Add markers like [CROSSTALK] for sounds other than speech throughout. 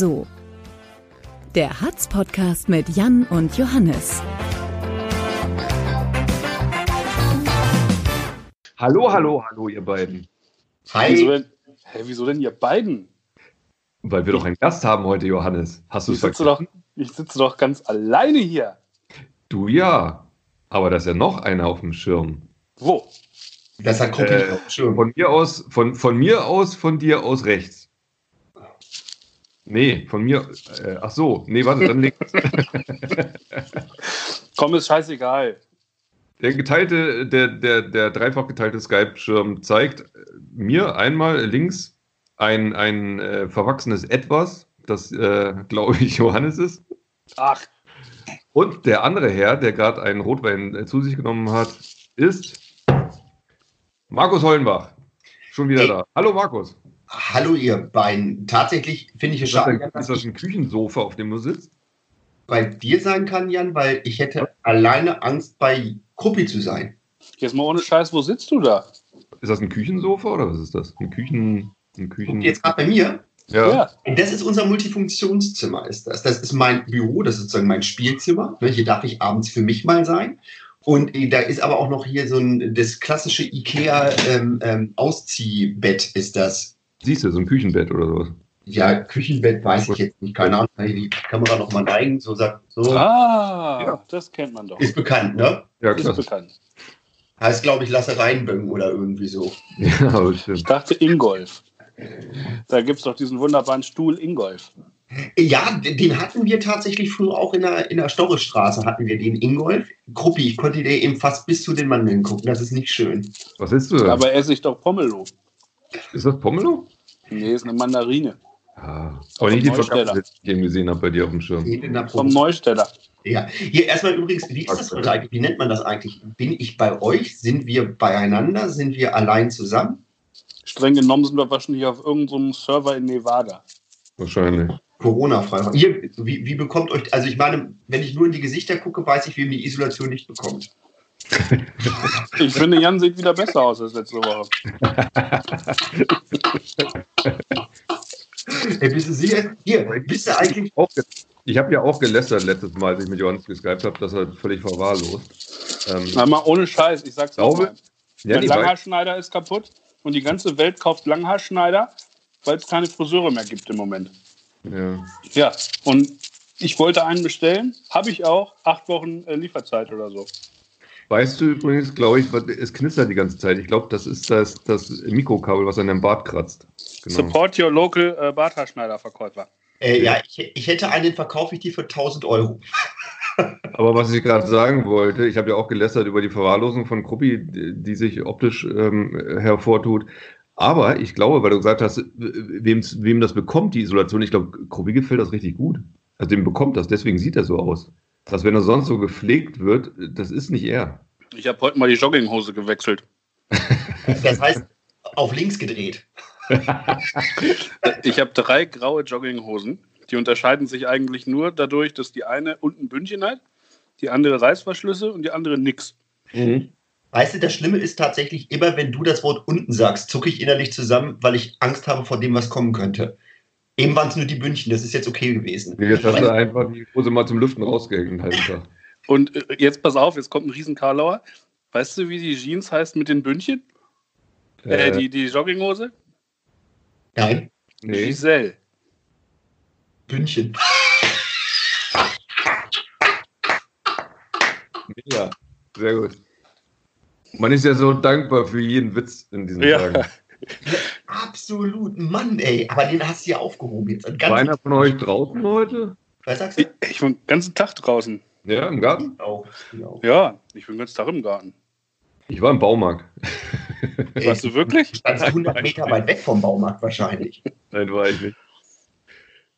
So. Der Hatz-Podcast mit Jan und Johannes. Hallo, hallo, hallo, ihr beiden. Hi. Wieso denn, hä, wieso denn ihr beiden? Weil wir doch einen Gast haben heute, Johannes. Hast du Ich es sitze, vergessen? doch, ich sitze doch ganz alleine hier. Du ja. Aber da ist ja noch einer auf dem Schirm. Wo? Das hat Kruppi Äh, auf dem Schirm. Von mir aus, von, von mir aus, von dir aus rechts. Nee, von mir. Äh, ach so, nee, warte, dann links. [LAUGHS] Komm, ist scheißegal. Der geteilte, der, der, der dreifach geteilte Skype-Schirm zeigt mir einmal links ein, ein äh, verwachsenes Etwas, das, äh, glaube ich, [LAUGHS] Johannes ist. Ach, Und der andere Herr, der gerade einen Rotwein äh, zu sich genommen hat, ist Markus Hollenbach. Schon wieder Hey. da. Hallo Markus. Hallo ihr beiden. Tatsächlich finde ich es Ist das, schade, ist dass das ich ein Küchensofa, auf dem du sitzt? bei dir sein kann, Jan, weil ich hätte alleine Angst, bei Kruppi zu sein. jetzt mal ohne Scheiß, wo sitzt du da? Ist das ein Küchensofa oder was ist das? Ein Küchen. Ein Küchen. Und jetzt gerade bei mir. ja. Das ist unser Multifunktionszimmer. Ist das. das ist mein Büro, das ist sozusagen mein Spielzimmer. Ne, Hier darf ich abends für mich mal sein. Und äh, da ist aber auch noch hier so ein das klassische IKEA ähm, ähm, Ausziehbett ist das. Siehst du, so ein Küchenbett oder sowas. Ja, Küchenbett weiß ich jetzt nicht. Keine Ahnung. Kann ich die Kamera noch mal neigen? So sagt so. Ah, Ja. das kennt man doch. Ist bekannt, ne? Ja, Ist klasse. bekannt. Heißt, glaube ich, Lasse Reinbögen oder irgendwie so. [LAUGHS] Ja, aber Ich dachte Ingolf. Da gibt es doch diesen wunderbaren Stuhl Ingolf. Ja, den hatten wir tatsächlich früher auch in der, in der Storrestraße, hatten wir den Ingolf. Gruppi, ich konnte dir eben fast bis zu den Mandeln gucken, das ist nicht schön. Was ist du? Aber esse ich doch Pomelo. Ist das Pomelo? Nee, ist eine Mandarine. Ja. Aber nicht die Neusteller. Verkaufung, die ich eben gesehen habe bei dir auf dem Schirm. Vom. Neusteller. Ja, hier erstmal übrigens, wie ist das eigentlich? Wie nennt man das eigentlich? Bin ich bei euch? Sind wir beieinander? Sind wir allein zusammen? Streng genommen sind wir wahrscheinlich auf irgendeinem Server in Nevada. Wahrscheinlich. Corona-frei. Hier, wie, wie bekommt euch, also ich meine, wenn ich nur in die Gesichter gucke, weiß ich, wem die Isolation nicht bekommt. [LAUGHS] Ich finde, Jan sieht wieder besser aus als letzte Woche. Hey, bist du sicher? Hier, bist du eigentlich Ich habe ja auch gelästert letztes Mal, als ich mit Johannes geskypt habe, dass er völlig verwahrlost. Ähm, Na, mal ohne Scheiß, ich sag's Glaube- ja, Der Langhaarschneider ist kaputt und die ganze Welt kauft Langhaarschneider, weil es keine Friseure mehr gibt im Moment. ja. Ja, und ich wollte einen bestellen, habe ich auch, acht Wochen äh, Lieferzeit oder so. Weißt du übrigens, glaube ich, es knistert die ganze Zeit. Ich glaube, das ist das, das Mikrokabel, was an deinem Bart kratzt. Genau. Support your local äh, Barthaarschneider-Verkäufer. Äh, ja, ich, ich hätte einen, verkaufe ich dir für 1000 Euro. [LAUGHS] Aber was ich gerade sagen wollte, ich habe ja auch gelästert über die Verwahrlosung von Kruppi, die, die sich optisch ähm, hervortut. Aber ich glaube, weil du gesagt hast, wem das bekommt, die Isolation, ich glaube, Kruppi gefällt das richtig gut. Also dem bekommt das, deswegen sieht er so aus. Dass wenn er sonst so gepflegt wird, das ist nicht er. Ich habe heute mal die Jogginghose gewechselt. [LAUGHS] Das heißt, auf links gedreht. Ich habe drei graue Jogginghosen. Die unterscheiden sich eigentlich nur dadurch, dass die eine unten Bündchen hat, die andere Reißverschlüsse und die andere nix. Weißt du, das Schlimme ist tatsächlich immer, wenn du das Wort unten sagst, zucke ich innerlich zusammen, weil ich Angst habe vor dem, was kommen könnte. Eben waren es nur die Bündchen, das ist jetzt okay gewesen. Jetzt hast du einfach die Hose mal zum Lüften rausgehängt. [LAUGHS] Und äh, jetzt pass auf, jetzt kommt ein riesen Karlauer. Weißt du, wie die Jeans heißt mit den Bündchen? Äh, Äh, die, die Jogginghose? Nein, nee. Giselle. Bündchen. Ja, sehr gut. Man ist ja so dankbar für jeden Witz in diesen Ja. Tagen. [LAUGHS] [LAUGHS] Absolut, Mann, ey. Aber den hast du ja aufgehoben jetzt. War einer von euch draußen heute? was sagst du? Ich, ich bin den ganzen Tag draußen. Ja, im Garten? Auch, genau. Ja, ich bin den ganzen Tag im Garten. Ich war im Baumarkt. [LAUGHS] Warst du wirklich? Standst 100 Meter weit weg vom Baumarkt wahrscheinlich. Nein, war ich nicht.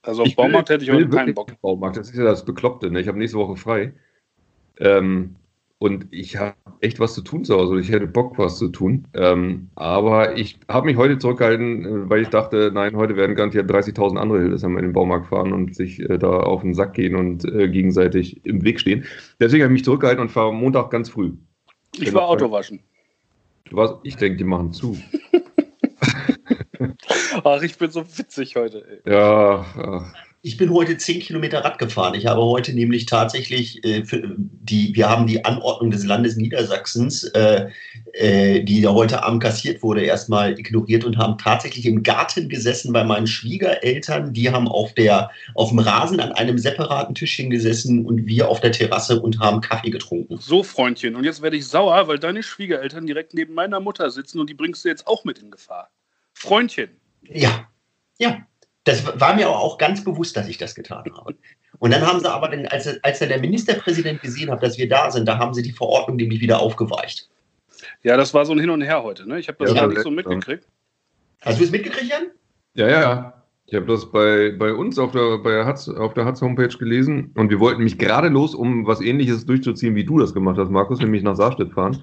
Also auf Ich will- Baumarkt hätte ich will heute keinen Bock. Baumarkt. Das ist ja das Bekloppte. Ne? Ich habe nächste Woche frei. Ähm, und ich habe echt was zu tun zu Hause. Ich hätte Bock, was zu tun. Ähm, aber ich habe mich heute zurückgehalten, äh, weil ich dachte, nein, heute werden garantiert 30.000 andere Hildesheimer in den Baumarkt fahren und sich äh, da auf den Sack gehen und äh, gegenseitig im Weg stehen. Deswegen habe ich mich zurückgehalten und fahre Montag ganz früh. Ich war Autowaschen. Du warst, ich denke, die machen zu. [LAUGHS] Ach, ich bin so witzig heute. Ey. Ja, ach, Ich bin heute zehn Kilometer Rad gefahren. Ich habe heute nämlich tatsächlich äh, die, wir haben die Anordnung des Landes Niedersachsens, äh, äh, die ja heute Abend kassiert wurde, erstmal ignoriert und haben tatsächlich im Garten gesessen bei meinen Schwiegereltern. Die haben auf der auf dem Rasen an einem separaten Tischchen gesessen und wir auf der Terrasse und haben Kaffee getrunken. So, Freundchen, und jetzt werde ich sauer, weil deine Schwiegereltern direkt neben meiner Mutter sitzen und die bringst du jetzt auch mit in Gefahr. Freundchen. Ja, ja. Das war mir auch ganz bewusst, dass ich das getan habe. Und dann haben sie aber, dann, als, als dann der Ministerpräsident gesehen hat, dass wir da sind, da haben sie die Verordnung nämlich wieder aufgeweicht. Ja, das war so ein Hin und Her heute, ne? Ich habe das Ja, gar nicht so mitgekriegt. Hast du es mitgekriegt, Jan? ja, ja, ja. Ich habe das bei, bei uns auf der, bei Hatz, auf der Hatz-Homepage gelesen und wir wollten mich gerade los, um was ähnliches durchzuziehen, wie du das gemacht hast, Markus, nämlich nach Saarstedt fahren,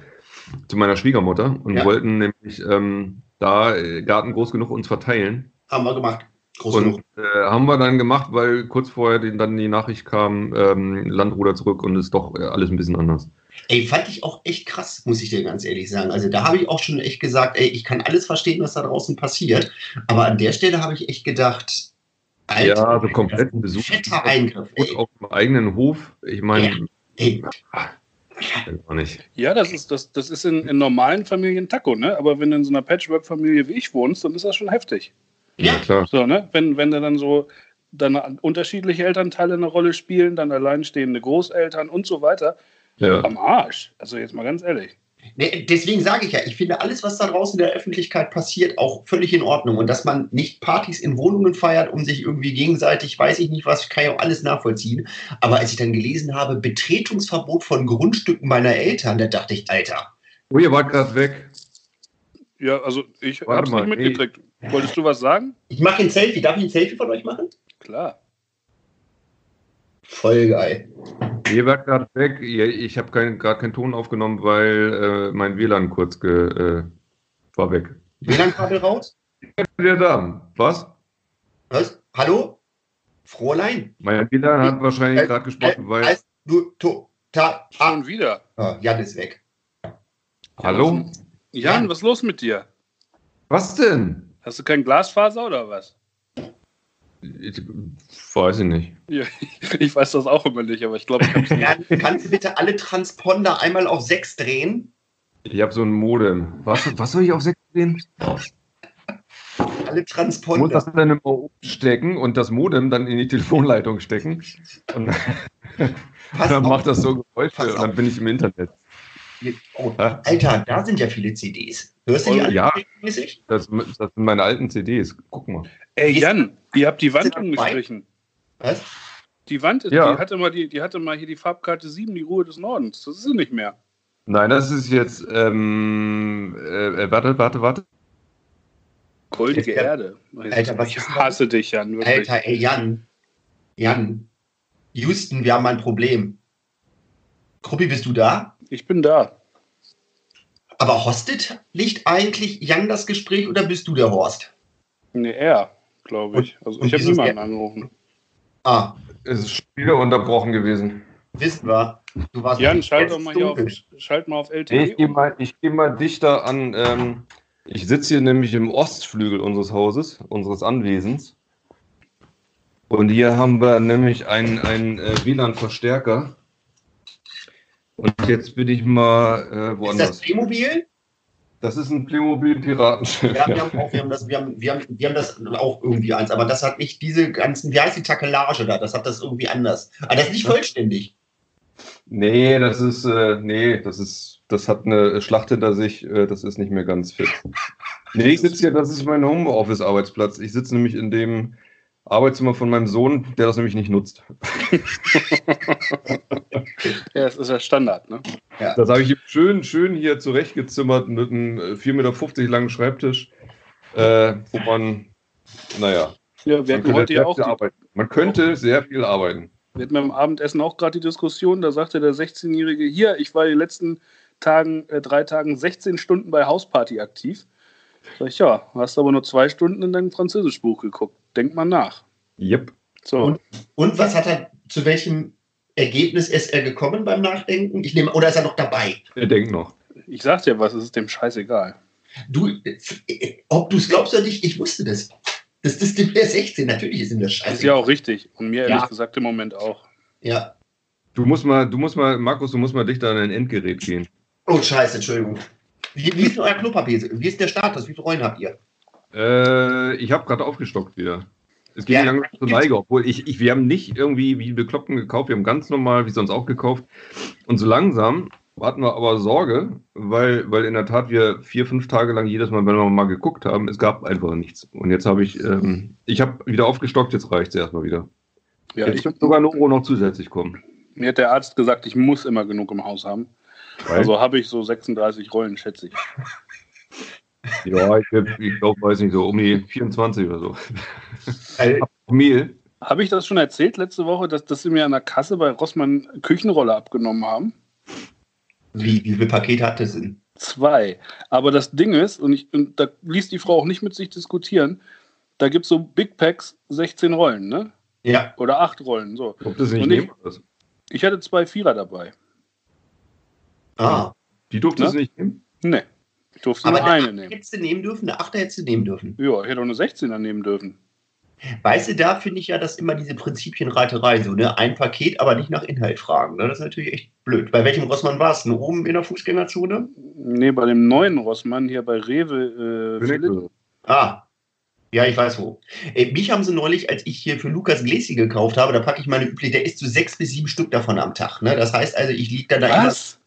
zu meiner Schwiegermutter und Ja. wollten nämlich ähm, da äh, Garten groß genug uns verteilen. Haben wir gemacht. Groß genug. Und äh, haben wir dann gemacht, weil kurz vorher den, dann die Nachricht kam, ähm, Landruder zurück und ist doch äh, alles ein bisschen anders. Ey, fand ich auch echt krass, muss ich dir ganz ehrlich sagen. Also da habe ich auch schon echt gesagt, ey, ich kann alles verstehen, was da draußen passiert. Aber an der Stelle habe ich echt gedacht, ja, so komplett ein Besuch. fetter Eingriff, ey. Auf dem eigenen Hof. Ich meine, ey. auch nicht. Ja, das ist, das, das ist in, in normalen Familien Taco, ne? Aber wenn du in so einer Patchwork-Familie wie ich wohnst, dann ist das schon heftig. Ja, klar. So, ne? Wenn, wenn da dann so dann unterschiedliche Elternteile eine Rolle spielen, dann alleinstehende Großeltern und so weiter. Ja. Am Arsch. Also jetzt mal ganz ehrlich. Nee, deswegen sage ich ja, ich finde alles, was da draußen in der Öffentlichkeit passiert, auch völlig in Ordnung. Und dass man nicht Partys in Wohnungen feiert, um sich irgendwie gegenseitig, weiß ich nicht was, kann ich auch alles nachvollziehen. Aber als ich dann gelesen habe, Betretungsverbot von Grundstücken meiner Eltern, da dachte ich, Alter, Oh, ihr wart gerade weg. Ja, also ich hab's mal, nicht mitgekriegt. Wolltest du was sagen? ich mache ein Selfie. Darf ich ein Selfie von euch machen? Klar. Voll geil. Ihr wart gerade weg. Ich habe kein, gerade keinen Ton aufgenommen, weil äh, mein WLAN kurz ge, äh, war weg. WLAN-Kabel raus? [LAUGHS] Wieder da. Was? Was? Hallo? Fräulein? Mein WLAN hat wahrscheinlich Äh, gerade gesprochen, weil. Als du, to, ta, ah, Schon wieder. ah, Jan ist weg. Hallo? Jan, was ist los mit dir? Was denn? Hast du kein Glasfaser oder was? Ich, weiß ich nicht. Ja, [LAUGHS] ich weiß das auch immer nicht, aber ich glaube, ich hab's [LAUGHS] nicht. Jan, kannst du bitte alle Transponder einmal auf 6 drehen? Ich habe so ein Modem. Was, was soll ich auf 6 sehen? Alle Ich muss Transponder. das dann immer umstecken und das Modem dann in die Telefonleitung stecken. Und [LAUGHS] dann auf. macht das so Geräusche und dann bin ich im Internet. Oh? Alter, da sind ja viele CDs. Hörst du die alle Ja. regelmäßig? Das, das sind meine alten CDs. Guck mal. Ey, Jan, ihr habt die Wand umgestrichen. Was? Die Wand, ist, Ja. die, hatte mal die, die hatte mal hier die Farbkarte 7, die Ruhe des Nordens. Das ist sie nicht mehr. Nein, das ist jetzt. Ähm, äh, warte, warte, warte. Goldige Erde. Alter, was ich ist das? hasse dich, Jan, wirklich. Alter, ey, Jan. Jan. Houston, wir haben ein Problem. Kruppi, bist du da? Ich bin da. Aber hostet nicht eigentlich Jan das Gespräch oder bist du der Horst? Nee, er, glaube ich. Also und ich habe niemanden er- angerufen. Ah, Es ist wieder unterbrochen gewesen. wissen wir. Du warst Jan, schalt doch mal hier auf, schalt mal auf LTE. ich gehe mal, ich geh mal dichter an. Ähm, ich sitze hier nämlich im Ostflügel unseres Hauses, unseres Anwesens. Und hier haben wir nämlich einen, einen äh, WLAN-Verstärker. Und jetzt bin ich mal äh, Ist das woanders. Playmobil? Das ist ein Playmobil-Piratenschiff. Ja, wir haben, auch, wir, haben das, wir, haben, wir, haben, wir haben das auch irgendwie eins, aber das hat nicht diese ganzen, wie heißt die Takelage da? Das hat das irgendwie anders. Aber das ist nicht vollständig. Nee, das ist, äh, nee, das ist, das hat eine Schlacht hinter sich, äh, das ist nicht mehr ganz fit. Nee, ich sitze hier, das ist mein Homeoffice-Arbeitsplatz. Ich sitze nämlich in dem Arbeitszimmer von meinem Sohn, der das nämlich nicht nutzt. [LAUGHS] Ja, das ist ja Standard, ne? Das habe ich schön, schön hier zurechtgezimmert mit einem äh, 4,50 Meter langen Schreibtisch, äh, wo man, naja, Ja, wir man heute könnte, ja sehr auch arbeiten. man könnte sehr viel arbeiten. wir hatten beim Abendessen auch gerade die Diskussion, da sagte der 16-Jährige, hier, ich war die letzten Tagen, äh, drei Tagen 16 Stunden bei Hausparty aktiv. Sag ich, ja, hast aber nur zwei Stunden in dein Französischbuch geguckt. Denk mal nach. Yep. So. Und? Und was hat er, zu welchem Ergebnis ist er gekommen beim Nachdenken? Ich nehme, oder ist er noch dabei? Er denkt noch. Ich sag dir was, es ist dem scheißegal. Du, ob du es glaubst oder nicht, ich wusste das. Das ist der 16, natürlich ist ihm das scheiße. Ist ja auch richtig. Und mir ehrlich Ja. gesagt im Moment auch. Ja. Du musst mal, du musst mal, Markus, du musst mal dichter an ein Endgerät gehen. Oh, scheiße, Entschuldigung. Wie, wie ist denn euer Klopapier? Wie ist der Status? Wie viele Rollen habt ihr? Äh, ich habe gerade aufgestockt wieder. Es ging Ja. langsam zur Neige, obwohl ich, ich, wir haben nicht irgendwie wie Bekloppten gekauft, wir haben ganz normal, wie sonst auch gekauft. Und so langsam hatten wir aber Sorge, weil, weil in der Tat wir vier, fünf Tage lang jedes Mal, wenn wir mal geguckt haben, es gab einfach nichts. Und jetzt habe ich, ähm, ich habe wieder aufgestockt, jetzt reicht es erstmal wieder. Ja, jetzt ich, wird sogar Euro noch zusätzlich kommen. mir hat der Arzt gesagt, ich muss immer genug im Haus haben. Weil, Also habe ich so 36 Rollen, schätze ich. Ja, ich, ich glaube, weiß nicht, so um die 24 oder so. Mehl. Habe ich das schon erzählt letzte Woche, dass, dass sie mir an der Kasse bei Rossmann Küchenrolle abgenommen haben? wie, wie viele Pakete hat das denn? Zwei. Aber das Ding ist, und, ich, und da ließ die Frau auch nicht mit sich diskutieren, da gibt es so Big Packs 16 Rollen, ne? Ja. Oder 8 Rollen, so. Ob das nicht Und ich-? Ich hatte zwei Vierer dabei. Ah. Die durftest Ne? du nicht nehmen? Ne. Ich durfte Aber nur eine nehmen. hättest du nehmen dürfen, eine Achter hättest du nehmen dürfen. Ja, ich hätte auch eine 16er nehmen dürfen. Weißt du, da finde ich ja, dass immer diese Prinzipienreiterei so, ne? Ein Paket, aber nicht nach Inhalt fragen. Ne? Das ist natürlich echt blöd. Bei welchem Rossmann war es? Nur oben in der Fußgängerzone? Nee, bei dem neuen Rossmann hier bei Rewe äh. Ah. Ja, ich weiß wo. Ey, mich haben sie neulich, als ich hier für Lukas Gläsi gekauft habe, da packe ich meine übliche, der isst so sechs bis sieben Stück davon am Tag. Ne? Das heißt also, ich liege dann da immer. Was?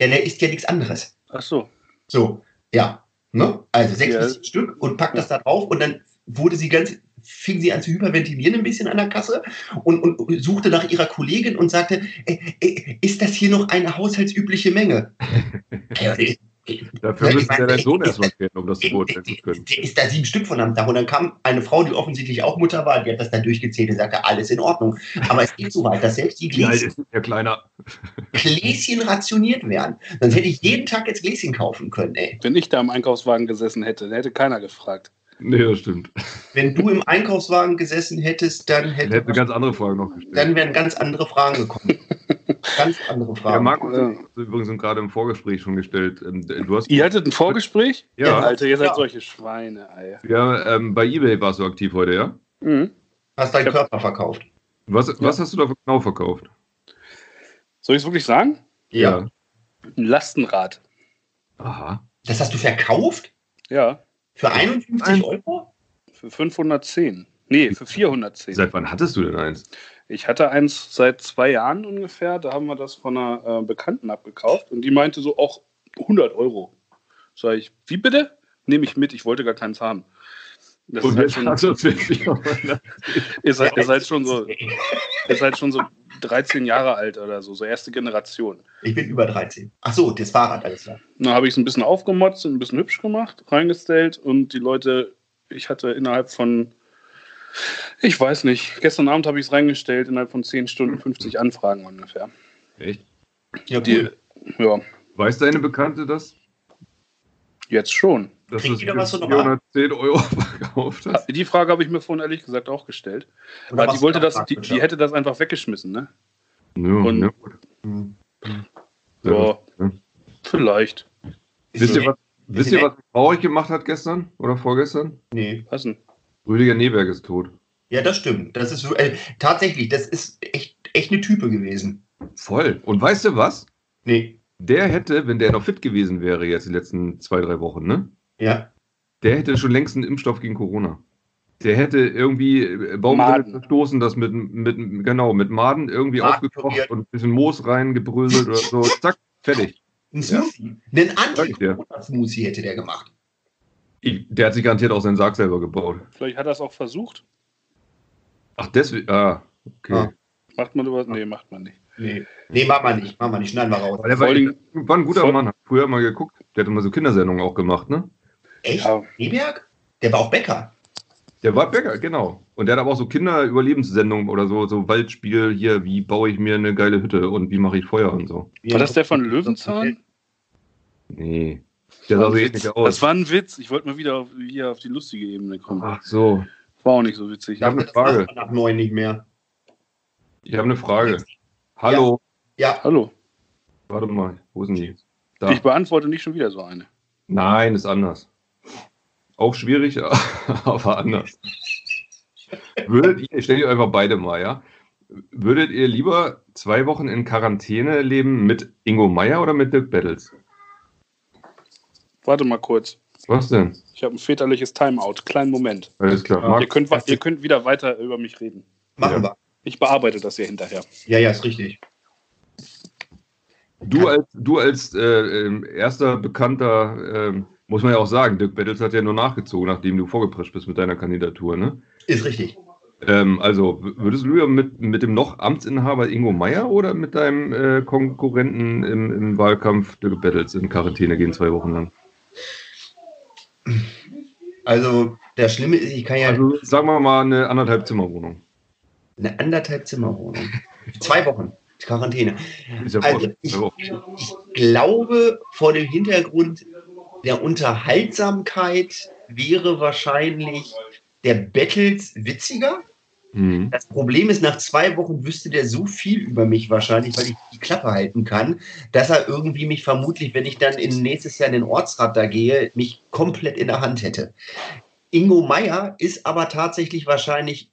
Ja, der isst ja nichts anderes. Ach so. So, ja. Ne? Also sechs Ja. bis sieben Stück und packt das da drauf und dann wurde sie ganz, fing sie an zu hyperventilieren ein bisschen an der Kasse und, und suchte nach ihrer Kollegin und sagte, äh, äh, ist das hier noch eine haushaltsübliche Menge? [LAUGHS] Dafür Ja, ich müsste ja meine, dein Sohn erstmal kennen, um das zu beurteilen zu können. ist da sieben Stück von am Tag. Und dann kam eine Frau, die offensichtlich auch Mutter war, die hat das dann durchgezählt und sagte, alles in Ordnung. Aber es geht so weit, dass selbst die Gläschen? Gläschen rationiert werden. Sonst hätte ich jeden Tag jetzt Gläschen kaufen können, ey. Wenn ich da im Einkaufswagen gesessen hätte, dann hätte keiner gefragt. Nee, das stimmt. Wenn du im Einkaufswagen gesessen hättest, dann hätte hätte eine ganz andere Frage noch gestellt. dann wären ganz andere Fragen gekommen. Ganz andere ja. Markus Ja. hat übrigens gerade im Vorgespräch schon gestellt. Ähm, Du hast Ihr hattet ein Vorgespräch? Ja. Alter, ihr seid Ja. solche Schweine, ey. ja, ähm, bei eBay warst du aktiv heute, ja? Mhm. Hast deinen Körper verkauft. Was, was hast du da genau verkauft? Soll ich es wirklich sagen? Ja. Ein Lastenrad. Aha. Das hast du verkauft? Ja. Für 51 Ein- Euro? Für 510. Nee, für 410. Seit wann hattest du denn eins? Ich hatte eins seit zwei Jahren ungefähr. Da haben wir das von einer äh, Bekannten abgekauft und die meinte so, auch 100 Euro. Sag ich, wie bitte? Nehme ich mit, ich wollte gar keins haben. Das ist Und halt, jetzt schon, hast du 40 Euro. ihr, seid, ihr, seid schon so, ihr seid schon so 13 Jahre alt oder so, so erste Generation. Ich bin über 13. Ach so, das Fahrrad, alles klar. Dann habe ich es ein bisschen aufgemotzt und ein bisschen hübsch gemacht, reingestellt und die Leute, ich hatte innerhalb von, ich weiß nicht, gestern Abend habe ich es reingestellt, innerhalb von 10 Stunden 50 Anfragen ungefähr. Echt? Ja, Die, ja, Weiß deine Bekannte das? jetzt schon. Dass Kriegt da was für normal? 410 Euro [LAUGHS] verkauft hast? Die Frage habe ich mir vorhin ehrlich gesagt auch gestellt. Oder Aber die wollte das, die, die hätte das einfach weggeschmissen, ne? Ja, Und- ja. Ja, Ja. vielleicht. Wisst ihr, was, wisst ihr, was traurig gemacht hat gestern oder vorgestern? Nee. Was denn? Rüdiger Neberg ist tot. Ja, das stimmt. Das ist äh, tatsächlich, das ist echt, echt eine Type gewesen. Voll. Und weißt du was? Nee. Der hätte, wenn der noch fit gewesen wäre jetzt die letzten zwei, drei Wochen, ne? Ja. Der hätte schon längst einen Impfstoff gegen Corona. Der hätte irgendwie äh, Baumwolle verstoßen, das mit, mit, genau, mit Maden irgendwie Maden aufgekocht püriert. und ein bisschen Moos reingebröselt oder so. [LAUGHS] Zack, fertig. Ein Ja. Smoothie. Einen ich dir. Anti-Corona-Smoothie hätte der gemacht. Ich, der hat sich garantiert auch seinen Sarg selber gebaut. Vielleicht hat er es auch versucht. Ach, deswegen. Ah, okay. Ah. Macht man über. Nee, macht man nicht. Nee. Nee, machen wir nicht. Machen wir nicht. Schneiden wir raus. Der war, allen war ein guter Mann, hat früher mal geguckt. Der hatte mal so Kindersendungen auch gemacht, ne? Echt? Ja, Neberg? Der war auch Bäcker. Der war Bäcker, genau. Und der hat aber auch so Kinderüberlebenssendungen oder so, so Waldspiel hier, wie baue ich mir eine geile Hütte und wie mache ich Feuer und so. war das der von Löwenzahn? Nee. Der sah so ähnlich aus. Das war ein Witz. Ich wollte mal wieder auf, hier auf die lustige Ebene kommen. Ach so. War auch nicht so witzig. Ich hab eine Frage. nach neun nicht mehr. Ich habe eine Frage. Hallo. Ja, Hallo. Warte mal, wo sind die? Da. Ich beantworte nicht schon wieder so eine. Nein, ist anders. Auch schwierig, [LAUGHS] aber anders. Würdet ihr, ich stelle euch einfach beide mal, ja? Würdet ihr lieber zwei Wochen in Quarantäne leben mit Ingo Meier oder mit Dirk Battles? Warte mal kurz. Was denn? Ich habe ein väterliches Timeout. Kleinen Moment. Alles klar. Ihr Marc, könnt, wa- ihr könnt wieder weiter über mich reden. Machen Ja. wir. Ich bearbeite das hier hinterher. Ja, ja, ist richtig. du als, du als äh, ähm, erster bekannter, ähm, muss man ja auch sagen, Dirk Battles hat ja nur nachgezogen, nachdem du vorgeprescht bist mit deiner Kandidatur, ne? Ist richtig. Ähm, also, würdest du lieber mit, mit dem noch Amtsinhaber Ingo Meier oder mit deinem äh, Konkurrenten im, im Wahlkampf Dirk Battles in Quarantäne gehen zwei Wochen lang? Also, das Schlimme ist, ich kann ja Also, sagen wir mal eine anderthalb Zimmerwohnung. eine anderthalb Zimmerwohnung. Zwei Wochen Quarantäne. Ist ja Also, ich, ich glaube, vor dem Hintergrund der Unterhaltsamkeit wäre wahrscheinlich der Battles witziger. Mhm. Das Problem ist, nach zwei Wochen wüsste der so viel über mich wahrscheinlich, weil ich die Klappe halten kann, dass er irgendwie mich vermutlich, wenn ich dann in nächstes Jahr in den Ortsrat da gehe, mich komplett in der Hand hätte. Ingo Meier ist aber tatsächlich wahrscheinlich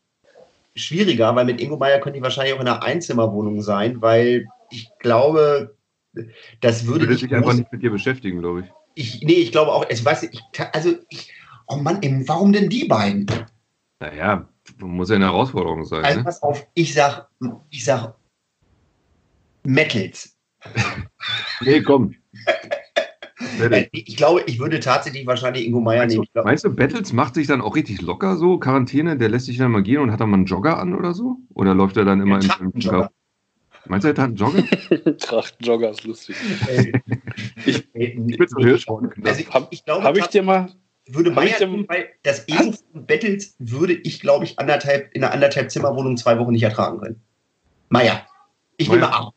schwieriger, weil mit Ingo Meier könnte ich wahrscheinlich auch in einer Einzimmerwohnung sein, weil ich glaube, das würde Würde ich, sich einfach groß, nicht mit dir beschäftigen, glaube ich. ich nee, ich glaube auch, es weiß ich, also ich, oh Mann, warum denn die beiden? Naja, muss ja eine Herausforderung sein. Also Ne? pass auf, ich sag, ich sag Metals. [LAUGHS] Nee, komm. Äh, Ich glaube, ich würde tatsächlich wahrscheinlich Ingo Meier Meinst nehmen. du, Ich glaub, meinst du, Battles macht sich dann auch richtig locker so? Quarantäne, der lässt sich dann mal gehen und hat dann mal einen Jogger an oder so? Oder läuft er dann immer der in Trachtenjogger. Meinst du, er hat einen Jogger? [LAUGHS] Trachtenjogger ist lustig. Äh, [LAUGHS] Ich- äh, Mit so Hirschhorn. also ich, Hab- ich glaube, Habe ich dir mal. Würde Meier nehmen, weil das Ego von Battles würde ich, glaube ich, anderthalb, in einer anderthalb Zimmerwohnung zwei Wochen nicht ertragen können. Meier. Ich Meier. nehme A.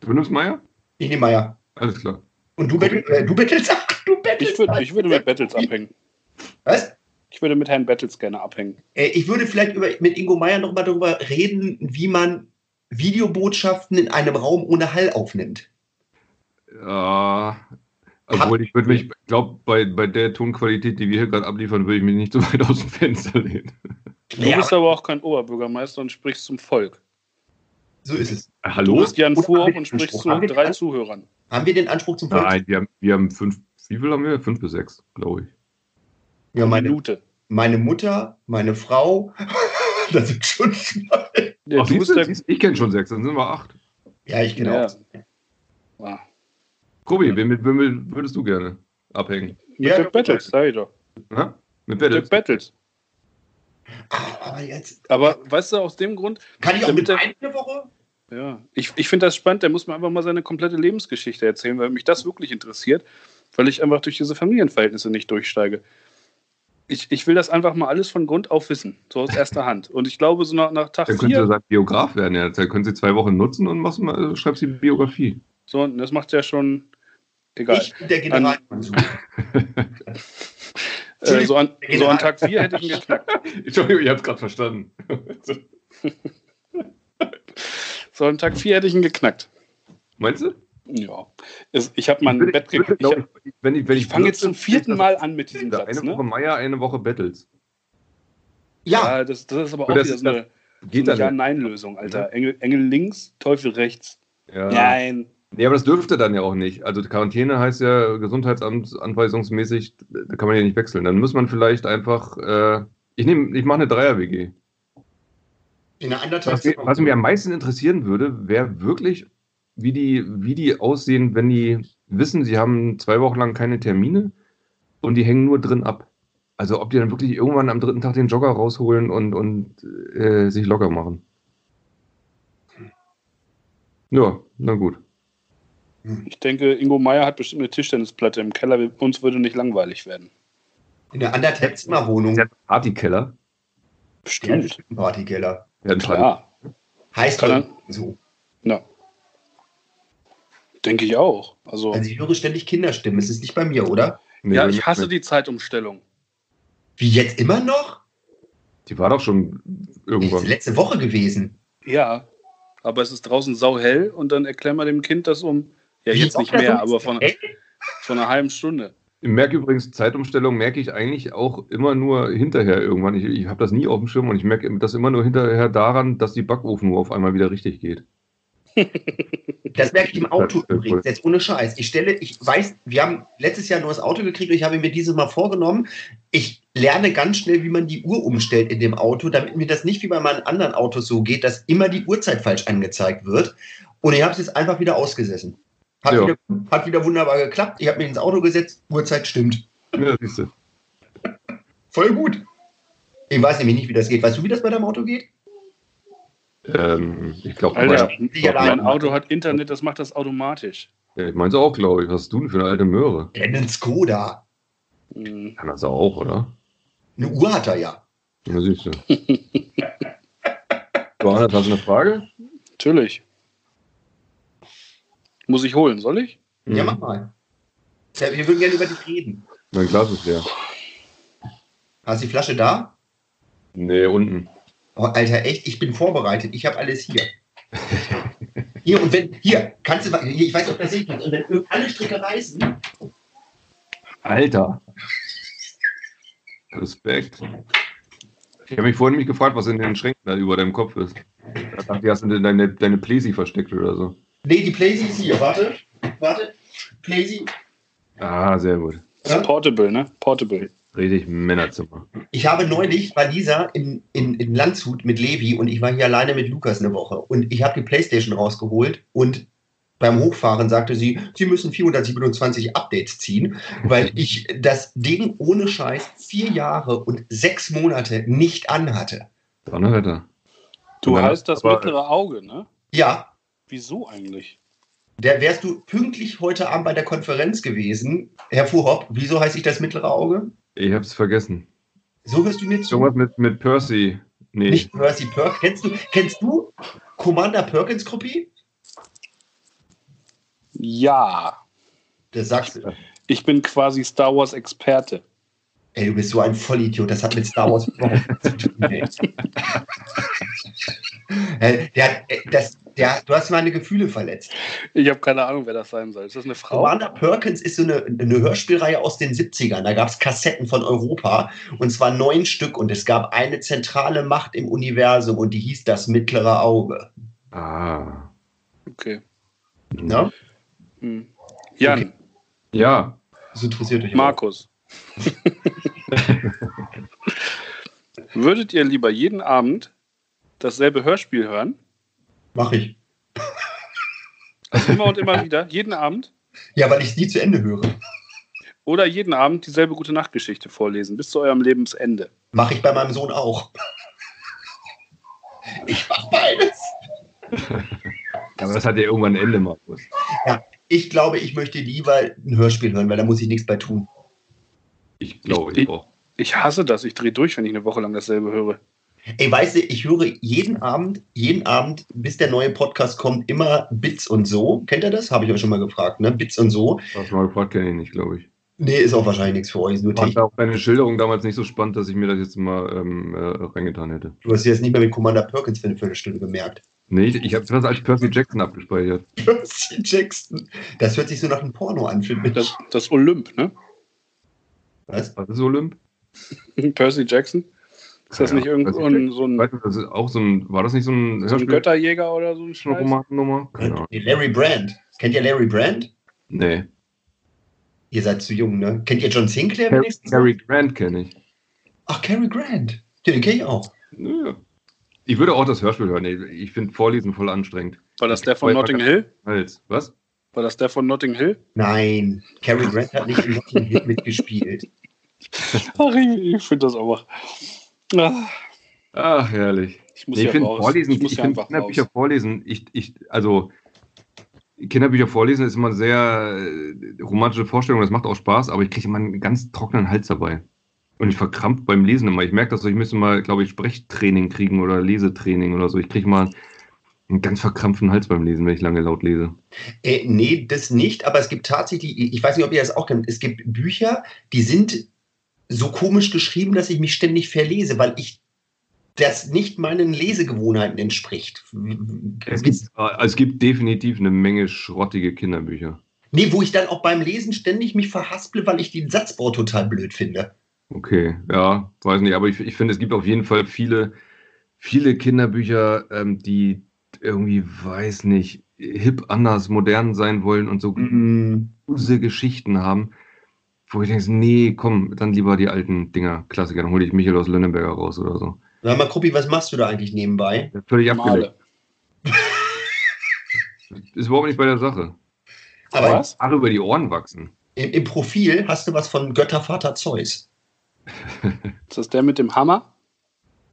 Du nimmst Meier? Ich nehme Meier. Alles klar. Und du, Battle, äh, du Battles? [LAUGHS] Ach, du Battles. Ich würde, ich würde mit Battles abhängen. Was? Ich würde mit Herrn Battles gerne abhängen. Äh, ich würde vielleicht über, mit Ingo Meier noch mal darüber reden, wie man Videobotschaften in einem Raum ohne Hall aufnimmt. Ja. Obwohl ich würde mich, glaube bei, bei der Tonqualität, die wir hier gerade abliefern, würde ich mich nicht so weit [LAUGHS] aus dem Fenster lehnen. Du bist aber auch kein Oberbürgermeister und sprichst zum Volk. so ist es. Äh, Du Hallo? bist Jan Und Fuhr haben wir und sprichst zu drei den- Zuhörern. Haben wir den Anspruch zum Volk? Nein, wir haben, wir haben fünf, wie viel haben wir? Fünf bis sechs, glaube ich. Ja, meine, Minute. meine Mutter, meine Frau, [LAUGHS] das sind schon zwei. Ja, Ach, du du, der. siehst, ich kenne schon sechs, dann sind wir acht. Ja, ich genau. Ja. Ah, Kobi, wen, mit wem würdest du gerne abhängen? Mit Ja, Dirk Battles, sag ich doch. Na? Mit Dirk Battles? Battles. Ah, Aber jetzt Aber weißt du, aus dem Grund, kann ich auch mit der- eine Woche? ja, ich, ich finde das spannend, der muss mir einfach mal seine komplette Lebensgeschichte erzählen, weil mich das wirklich interessiert, weil ich einfach durch diese Familienverhältnisse nicht durchsteige. Ich, ich will das einfach mal alles von Grund auf wissen, so aus erster Hand. Und ich glaube, so nach, nach Tag Dann vier, sein Biograf werden. Ja. Dann können sie zwei Wochen nutzen und machst mal, schreibst die Biografie. So, und das macht ja schon egal. Ich bin der Generalkonsul. [LAUGHS] Äh, so, an, so an Tag 4 hätte ich ihn geknackt. [LAUGHS] Entschuldigung, ich habe es gerade verstanden. [LAUGHS] So an Tag 4 hätte ich ihn geknackt. Meinst du? Ja. Ich habe mein Würde- Bett gekriegt. Ich, ich, wenn ich, wenn ich fange jetzt zum vierten Mal an mit diesem Satz. Eine Ne? Woche Meier, eine Woche Battles. Ja, Ja, das, das ist aber auch das wieder ist so eine, so eine. Ja-Nein-Lösung, Alter. Engel, Engel links, Teufel rechts. Ja. Nein. Nee, aber das dürfte dann ja auch nicht. Also Quarantäne heißt ja gesundheitsanweisungsmäßig, da kann man ja nicht wechseln. Dann muss man vielleicht einfach, äh, ich nehme, ich mache eine Dreier-WG. in einer anderthalb Was, mir- was mich am meisten interessieren würde, wäre wirklich, wie die, wie die aussehen, wenn die wissen, sie haben zwei Wochen lang keine Termine und die hängen nur drin ab. Also ob die dann wirklich irgendwann am dritten Tag den Jogger rausholen und, und äh, sich locker machen. Ja, na gut. Ich denke, Ingo Meier hat bestimmt eine Tischtennisplatte im Keller. Uns würde nicht langweilig werden. in einer anderthalb Zimmerwohnung. Der Partykeller. Bestimmt. Ein Partykeller. Ja, ein Klar. Heißt doch so. Ja. Denke ich auch. Also, Also ich höre ständig Kinderstimmen. Es ist nicht bei mir, oder? Nee, ja, ich hasse nicht. die Zeitumstellung. Wie jetzt immer noch? Die war doch schon Das ist irgendwann. letzte Woche gewesen. Ja. Aber es ist draußen sauhell und dann erklär mal dem Kind das um, ja, jetzt nicht mehr, aber von, von einer halben Stunde. Ich merke übrigens, Zeitumstellung merke ich eigentlich auch immer nur hinterher irgendwann. Ich, ich habe das nie auf dem Schirm und ich merke das immer nur hinterher daran, dass die Backofen auf einmal wieder richtig geht. [LAUGHS] Das merke ich im Auto übrigens, jetzt ohne Scheiß. Ich stelle, ich weiß, wir haben letztes Jahr nur das Auto gekriegt und ich habe mir dieses Mal vorgenommen, ich lerne ganz schnell, wie man die Uhr umstellt in dem Auto, damit mir das nicht wie bei meinen anderen Autos so geht, dass immer die Uhrzeit falsch angezeigt wird. Und ich habe es jetzt einfach wieder ausgesessen. Hat, Ja. wieder, hat wieder wunderbar geklappt. Ich habe mich ins Auto gesetzt, Uhrzeit stimmt. Ja, siehst du. Voll gut. Ich weiß nämlich nicht, wie das geht. Weißt du, wie das bei deinem Auto geht? Ähm, ich glaube, mein, mein Auto hat Internet, das macht das automatisch. ja, ich meine auch, glaube ich. Was hast du denn für eine alte Möhre? Rennen Skoda. Kann das auch, oder? Eine Uhr hat er ja. Ja, siehst du. [LAUGHS] Johannes, hast du eine Frage? Natürlich. Muss ich holen, soll ich? Ja, Mhm. mach mal. Wir würden gerne über dich reden. Mein Glas ist leer. Hast du die Flasche da? Nee, unten. Oh, Alter, echt, ich bin vorbereitet. Ich habe alles hier. Hier, und wenn, hier, kannst du, hier, ich weiß nicht, ob das sehen kannst, und wenn alle Stricke reißen, Alter. Respekt. Ich habe mich vorhin mich gefragt, was in den Schränken da über deinem Kopf ist. Da dachte ich, hast du deine, deine Plesi versteckt oder so. Nee, die Playsee ist hier, warte, warte, Playsee. Ah, sehr gut. Ja? Portable, ne? Portable. Richtig Männerzimmer. Ich habe neulich, war Lisa in, in, in Landshut mit Levi und ich war hier alleine mit Lukas eine Woche und ich habe die Playstation rausgeholt und beim Hochfahren sagte sie, sie müssen 427 Updates ziehen, weil [LAUGHS] ich das Ding ohne Scheiß vier Jahre und sechs Monate nicht anhatte. Donnerwetter. Du Ja, heißt das mittlere Auge, ne? Ja, Wieso eigentlich? Der wärst du pünktlich heute Abend bei der Konferenz gewesen, Herr Fuhrhopp. Wieso heiße ich das mittlere Auge? Ich hab's vergessen. So hörst du mir zu. Irgendwas mit, mit Percy. Nee. Nicht Percy Perk. Kennst du, kennst du Commander Perkins Kopie? Ja. Das sagst du. Ich bin quasi Star Wars Experte. Ey, du bist so ein Vollidiot. Das hat mit Star Wars überhaupt nichts zu tun. Ey. [LAUGHS] Der, hat, äh, das, der, du hast meine Gefühle verletzt. Ich habe keine Ahnung, wer das sein soll. Ist das eine Frau? Commander Perkins ist so eine, eine Hörspielreihe aus den 70ern. Da gab es Kassetten von Europa und zwar neun Stück und es gab eine zentrale Macht im Universum und die hieß das mittlere Auge. Ah. Okay. Ne? Hm. Jan, Okay. Ja. Das interessiert euch. Markus. [LAUGHS] [LAUGHS] Würdet ihr lieber jeden Abend dasselbe Hörspiel hören? Mach ich. Also immer und immer wieder? Jeden Abend? Ja, weil ich es nie zu Ende höre. Oder jeden Abend dieselbe gute Nachtgeschichte vorlesen, bis zu eurem Lebensende? Mache ich bei meinem Sohn auch. Ich mach beides. [LAUGHS] Aber das hat ja irgendwann ein Ende, Markus. Ich glaube, ich möchte lieber ein Hörspiel hören, weil da muss ich nichts bei tun. Ich glaube, Ich- ich auch. Ich hasse das. Ich drehe durch, wenn ich eine Woche lang dasselbe höre. Ey, weißt du, ich höre jeden Abend, jeden Abend, bis der neue Podcast kommt, immer Bits und so. Kennt ihr das? Habe ich euch schon mal gefragt, ne? Bits und so. Hast du mal gefragt, kenne ich nicht, glaube ich. Nee, ist auch wahrscheinlich nichts für euch. ist Nur Ich auch deine Schilderung damals nicht so spannend, dass ich mir das jetzt mal ähm, äh, reingetan hätte. Du hast das nicht mehr mit Commander Perkins für eine Viertelstunde gemerkt. Nee, ich, ich habe das als Percy Jackson abgespeichert. [LAUGHS] Percy Jackson. Das hört sich so nach einem Porno an mich. Das, das Olymp, ne? Was? Was ist Olymp? [LAUGHS] Percy Jackson? Ist das Ja, nicht irgend Percy so ein, das ist auch so ein, war das nicht so ein so ein Götterjäger oder so ein Scheiß? Romannummer? Keine Ahnung. Nee, Larry Brand. Kennt ihr Larry Brand? Nee. Ihr seid zu jung, ne? Kennt ihr John Sinclair Cary, wenigstens? Cary Grant kenne ich. Ach, Cary Grant. Den kenne ich auch. Nö. Ich würde auch das Hörspiel hören. Ich ich finde Vorlesen voll anstrengend. War das der von Notting Hill? Hals. Was? War das der von Notting Hill? Nein, Cary Grant hat nicht in Notting Hill mitgespielt. [LAUGHS] Ach, ich, ich finde das auch. Ah, Ach, herrlich. ich muss Nee, ich hier finde raus. Vorlesen, ich muss ich finde einfach Kinderbücher raus. vorlesen, ich, ich, also Kinderbücher vorlesen ist immer sehr äh, romantische Vorstellung, das macht auch Spaß, aber ich kriege immer einen ganz trockenen Hals dabei. Und ich verkrampft beim Lesen immer. Ich merke das so, ich müsste mal, glaube ich, Sprechtraining kriegen oder Lesetraining oder so. Ich kriege mal einen ganz verkrampften Hals beim Lesen, wenn ich lange laut lese. Äh, nee, das nicht, aber es gibt tatsächlich, ich weiß nicht, ob ihr das auch kennt, es gibt Bücher, die sind so komisch geschrieben, dass ich mich ständig verlese, weil ich das nicht meinen Lesegewohnheiten entspricht. Es gibt, es gibt definitiv eine Menge schrottige Kinderbücher. Nee, wo ich dann auch beim Lesen ständig mich verhasple, weil ich den Satzbau total blöd finde. Okay, ja, weiß nicht, aber ich, ich finde, es gibt auf jeden Fall viele, viele Kinderbücher, ähm, die irgendwie, weiß nicht, hip, anders, modern sein wollen und so gute Geschichten haben, wo ich denke, nee, komm, dann lieber die alten Dinger, Klassiker, dann hole ich Michael aus Lönneberger raus oder so. Sag mal, Kruppi, was machst du da eigentlich nebenbei? Das völlig abgeleckt. Male. Ist überhaupt nicht bei der Sache. Aber Was? Ach, über die Ohren wachsen. im, im Profil hast du was von Göttervater Zeus. [LAUGHS] Ist das der mit dem Hammer?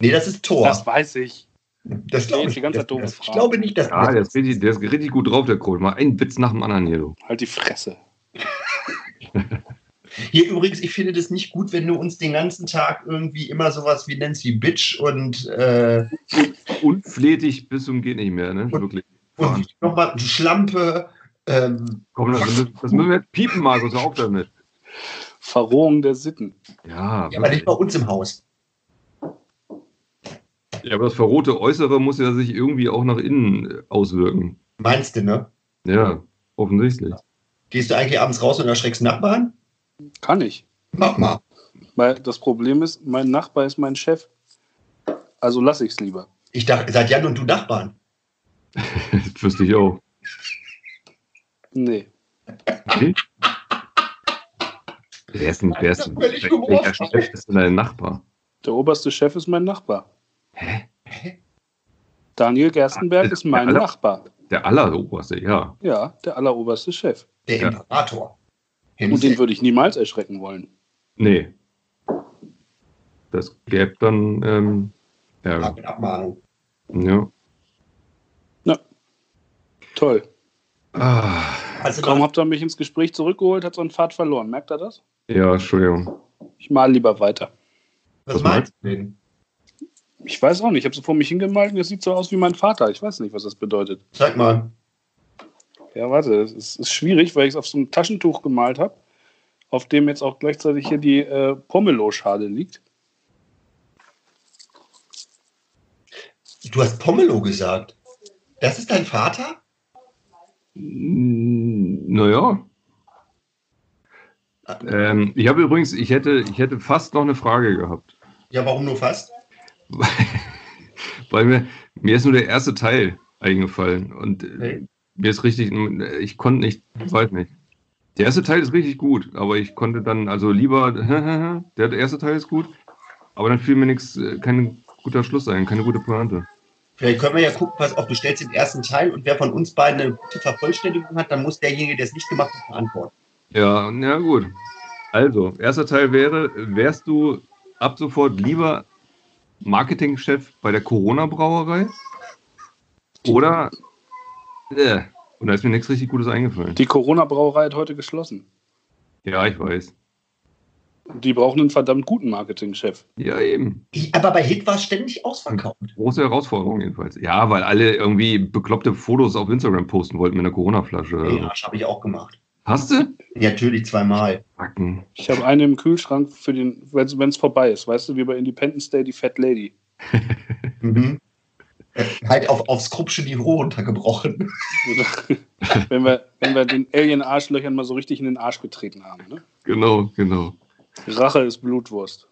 Nee, das ist Thor. Das weiß ich. Das glaube Nee, ich. die ganze doofe das, ich glaube nicht, dass Ja, der ist, richtig, der ist richtig gut drauf, der Kohl. Mal einen Witz nach dem anderen hier, du. Halt die Fresse. [LAUGHS] Hier übrigens, ich finde das nicht gut, wenn du uns den ganzen Tag irgendwie immer sowas wie nennst wie Bitch und, äh, Unflätig bis zum geht nicht mehr, ne? Und- Wirklich. und nochmal Schlampe. Ähm, Komm, das, das müssen wir jetzt piepen, Markus, hör auf damit. Verrohung der Sitten. Ja, ja, aber nicht bei uns im Haus. ja, aber das verrohte Äußere muss ja sich irgendwie auch nach innen äh, auswirken. Meinst du, ne? Ja, offensichtlich. Gehst du eigentlich abends raus und erschreckst Nachbarn? Kann ich. Mach mal. Weil das Problem ist, mein Nachbar ist mein Chef. Also lasse ich es lieber. Ich dachte, seid Jan und du Nachbarn. [LAUGHS] Das wüsste ich auch. Nee. Okay. Wer ist denn, wer ist denn, welcher. Chef ist denn dein Nachbar? Der oberste Chef ist mein Nachbar. Hä? Daniel Gerstenberg Ah, ist mein der aller- Nachbar. Der alleroberste, ja. Ja, der alleroberste Chef. Der Ja. Imperator. Und den würde ich niemals erschrecken wollen. Nee. Das gäbe dann, ähm, Ja, Abmahnung. ja. Toll. Ah, Also Kaum habt ihr mich ins Gespräch zurückgeholt, hat so ein Pfad verloren. Merkt ihr das? ja, Entschuldigung. Ich mal lieber weiter. was was meinst du denn? Ich weiß auch nicht. Ich habe so vor mich hingemalt und das sieht so aus wie mein Vater. Ich weiß nicht, was das bedeutet. Sag mal. Ja, warte, es ist, ist schwierig, weil ich es auf so einem Taschentuch gemalt habe, auf dem jetzt auch gleichzeitig hier die äh, Pomelo-Schale liegt. Du hast Pomelo gesagt. Das ist dein Vater? Mm, Naja. Ähm, ich habe übrigens, ich hätte, ich hätte fast noch eine Frage gehabt. Ja, warum nur fast? [LAUGHS] Weil mir, mir ist nur der erste Teil eingefallen. Und äh, Okay. Mir ist richtig, ich konnte nicht, weiß nicht. Der erste Teil ist richtig gut, aber ich konnte dann, also lieber, [LAUGHS] der erste Teil ist gut, aber dann fiel mir nichts, äh, kein guter Schluss ein, keine gute Pointe. Vielleicht können wir ja gucken, pass auf, du stellst den ersten Teil und wer von uns beiden eine gute Vervollständigung hat, dann muss derjenige, der es nicht gemacht hat, verantworten. Ja, ja gut. Also, erster Teil wäre, wärst du ab sofort lieber Marketingchef bei der Corona-Brauerei? Oder, äh, und da ist mir nichts richtig Gutes eingefallen. Die Corona-Brauerei hat heute geschlossen. Ja, ich weiß. Die brauchen einen verdammt guten Marketingchef. Ja, eben. Ich, aber bei Hit war es ständig ausverkauft. Große Herausforderung jedenfalls. Ja, weil alle irgendwie bekloppte Fotos auf Instagram posten wollten mit einer Corona-Flasche. Arsch habe ich auch gemacht. Hast du? Ja, natürlich zweimal. Backen. Ich habe eine im Kühlschrank für den, wenn es vorbei ist. Weißt du, wie bei Independence Day die Fat Lady. [LAUGHS] Mhm. [LAUGHS] Halt auf, aufs Kruppsche Niveau runtergebrochen. [LAUGHS] wenn, wir, wenn wir den Alien-Arschlöchern mal so richtig in den Arsch getreten haben. Ne? Genau, genau. Rache ist Blutwurst.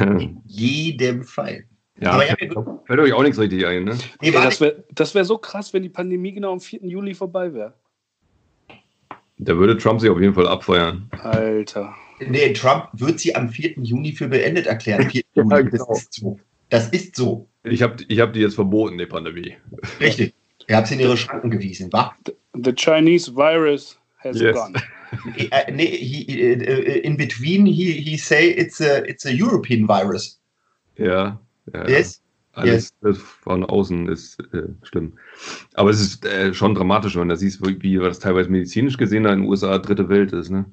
In [LAUGHS] jedem Fall. Ja, Aber ja, fällt, fällt euch auch nichts richtig ein, ne? Nee, das wäre das wär so krass, wenn die Pandemie genau am 4. Juli vorbei wäre. Da würde Trump sich auf jeden Fall abfeiern. Alter. Nee, Trump wird sie am 4. Juni für beendet erklären. 4. Ja, Juni, genau. Das ist so. Das ist so. Ich habe ich hab die jetzt verboten, die Pandemie. Richtig. [LAUGHS] Ihr habt sie in ihre Schranken gewiesen, wa? The Chinese virus has Yes. gone. Äh, nee, he, äh, äh, in between he, he say it's a, it's a European virus. Ja. ja Yes? Alles das von außen ist äh, schlimm. Aber es ist äh, schon dramatisch, wenn du siehst, wie, wie das teilweise medizinisch gesehen da in den USA dritte Welt ist, ne?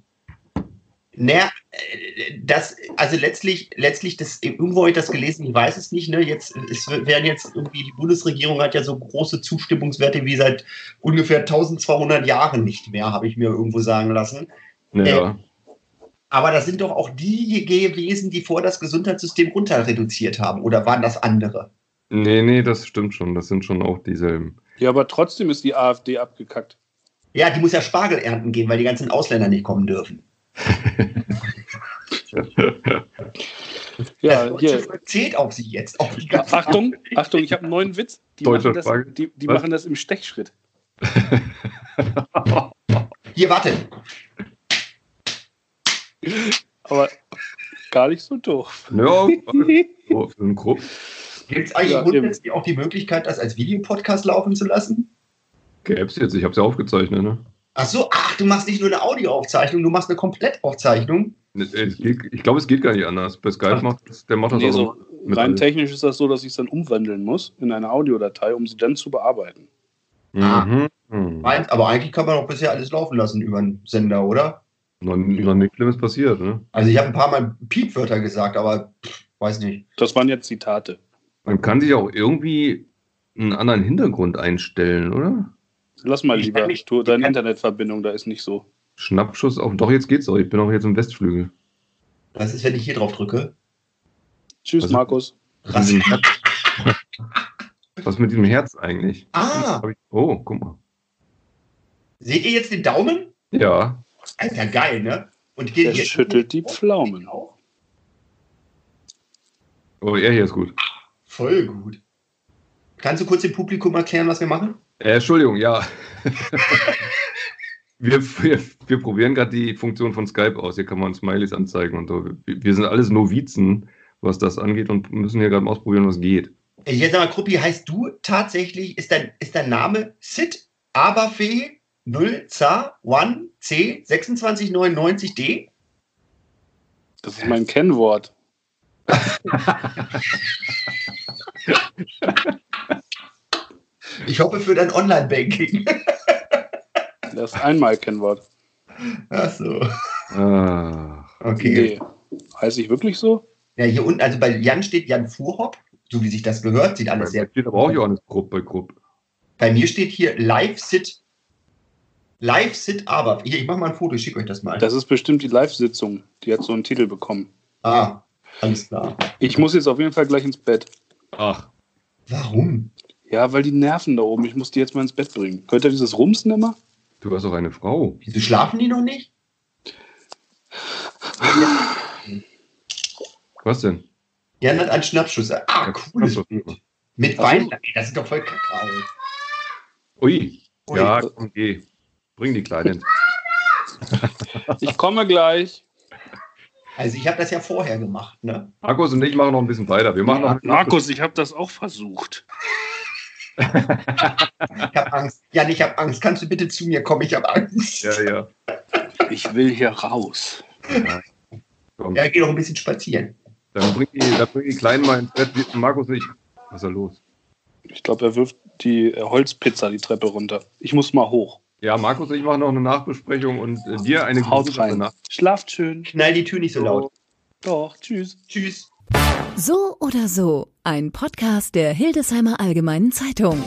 Naja, äh, das, also letztlich, letztlich, das, irgendwo habe ich das gelesen, ich weiß es nicht, ne? Jetzt, es werden jetzt irgendwie, die Bundesregierung hat ja so große Zustimmungswerte wie seit ungefähr 1200 Jahren nicht mehr, habe ich mir irgendwo sagen lassen. Naja. Aber das sind doch auch die gewesen, die vor das Gesundheitssystem runter reduziert haben, oder waren das andere? Nee, nee, das stimmt schon. Das sind schon auch dieselben. Ja, aber trotzdem ist die AfD abgekackt. Ja, die muss ja Spargel ernten gehen, weil die ganzen Ausländer nicht kommen dürfen. Ja, das hier. Zählt auf sie jetzt. Auf Achtung, Achtung, ich habe einen neuen Witz. Die, machen das, die, die machen das im Stechschritt. [LAUGHS] Hier, warte. Aber gar nicht so doof. Ja, oh, für einen Grupp Gibt es eigentlich Ja, grundsätzlich auch die Möglichkeit, das als Videopodcast laufen zu lassen? gäbe es jetzt. Ich habe es ja aufgezeichnet. Ne? Ach so, ach, du machst nicht nur eine Audioaufzeichnung, du machst eine Komplettaufzeichnung. Geht, ich glaube, es geht gar nicht anders. Bei Skype Ach. macht das, der macht das Nee, auch so mit rein technisch ist das so, dass ich es dann umwandeln muss in eine Audiodatei, um sie dann zu bearbeiten. Mhm. Meins, aber eigentlich kann man doch bisher alles laufen lassen über einen Sender, oder? Noch, noch nichts Schlimmes passiert. Ne? Also ich habe ein paar Mal Piepwörter gesagt, aber pff, weiß nicht. Das waren jetzt Zitate. Man kann sich auch irgendwie einen anderen Hintergrund einstellen, oder? Lass mal lieber. nicht- Du, deine Internetverbindung, da ist nicht so. Schnappschuss auf. Doch, jetzt geht's auch. Ich bin auch jetzt im Westflügel. Was ist, wenn ich hier drauf drücke? Tschüss, Also- Markus. Was mit diesem Herz, [LAUGHS] Was mit diesem Herz eigentlich? Ah, ich- Oh, guck mal. seht ihr jetzt den Daumen? Ja. Alter, geil, ne? Und Er hier schüttelt die Pflaumen. auch. Oh, er hier ist gut. Voll gut. Kannst du kurz dem Publikum erklären, was wir machen? Äh, Entschuldigung, ja. [LAUGHS] wir, wir, wir probieren gerade die Funktion von Skype aus. Hier kann man Smileys anzeigen und so. Wir wir sind alles Novizen, was das angeht und müssen hier gerade mal ausprobieren, was geht. Jetzt sag mal, Kruppi, heißt du tatsächlich, ist dein, ist dein Name Sid Aberfee 0 Za 1 C 2699 D? Das ist mein Kennwort. [LAUGHS] [LAUGHS] Ich hoffe für dein Online-Banking. Das ist einmal Kennwort. Ach so. Ah, Okay. Nee. Heißt ich wirklich so? Ja, hier unten, also bei Jan steht Jan Fuhrhopp, so wie sich das gehört, sieht alles sehr. steht aber auch Johannes Grupp bei Grupp. Bei mir steht hier Live-Sit. Live-Sit Aber. Hier, ich mache mal ein Foto, ich schicke euch das mal. Das ist bestimmt die Live-Sitzung. Die hat so einen Titel bekommen. ah, alles klar. Ich muss jetzt auf jeden Fall gleich ins Bett. Ach, Warum? Ja, weil die nerven da oben. Ich muss die jetzt mal ins Bett bringen. Hört ihr dieses Rumsen immer? du hast doch eine Frau. Wieso schlafen die noch nicht? Was denn? Jan hat einen Schnappschuss. Ah, cooles Ach so. Bild. Mit. Wein. Das ist doch voll Kakao. Ui. Ui. Ja, komm, geh. Bring die Kleinen. [LAUGHS] Ich komme gleich. Also ich habe das ja vorher gemacht, ne? Markus und ich machen noch ein bisschen weiter. Wir machen noch Markus, ich habe das auch versucht. Ich habe Angst. Jan, ich habe Angst. Kannst du bitte zu mir kommen? Ich habe Angst. Ja, ja. Ich will hier raus. Komm. Ja, geh doch ein bisschen spazieren. Dann bring die, dann bring die Kleinen mal ins Bett. Markus und ich. Was ist da los? Ich glaube, er wirft die äh, Holzpizza die Treppe runter. Ich muss mal hoch. Ja, Markus und ich machen noch eine Nachbesprechung und äh, dir eine Haut gute rein. Nacht. Schlaft schön. Knall die Tür nicht so laut. Doch, tschüss. Tschüss. So oder so, ein Podcast der Hildesheimer Allgemeinen Zeitung.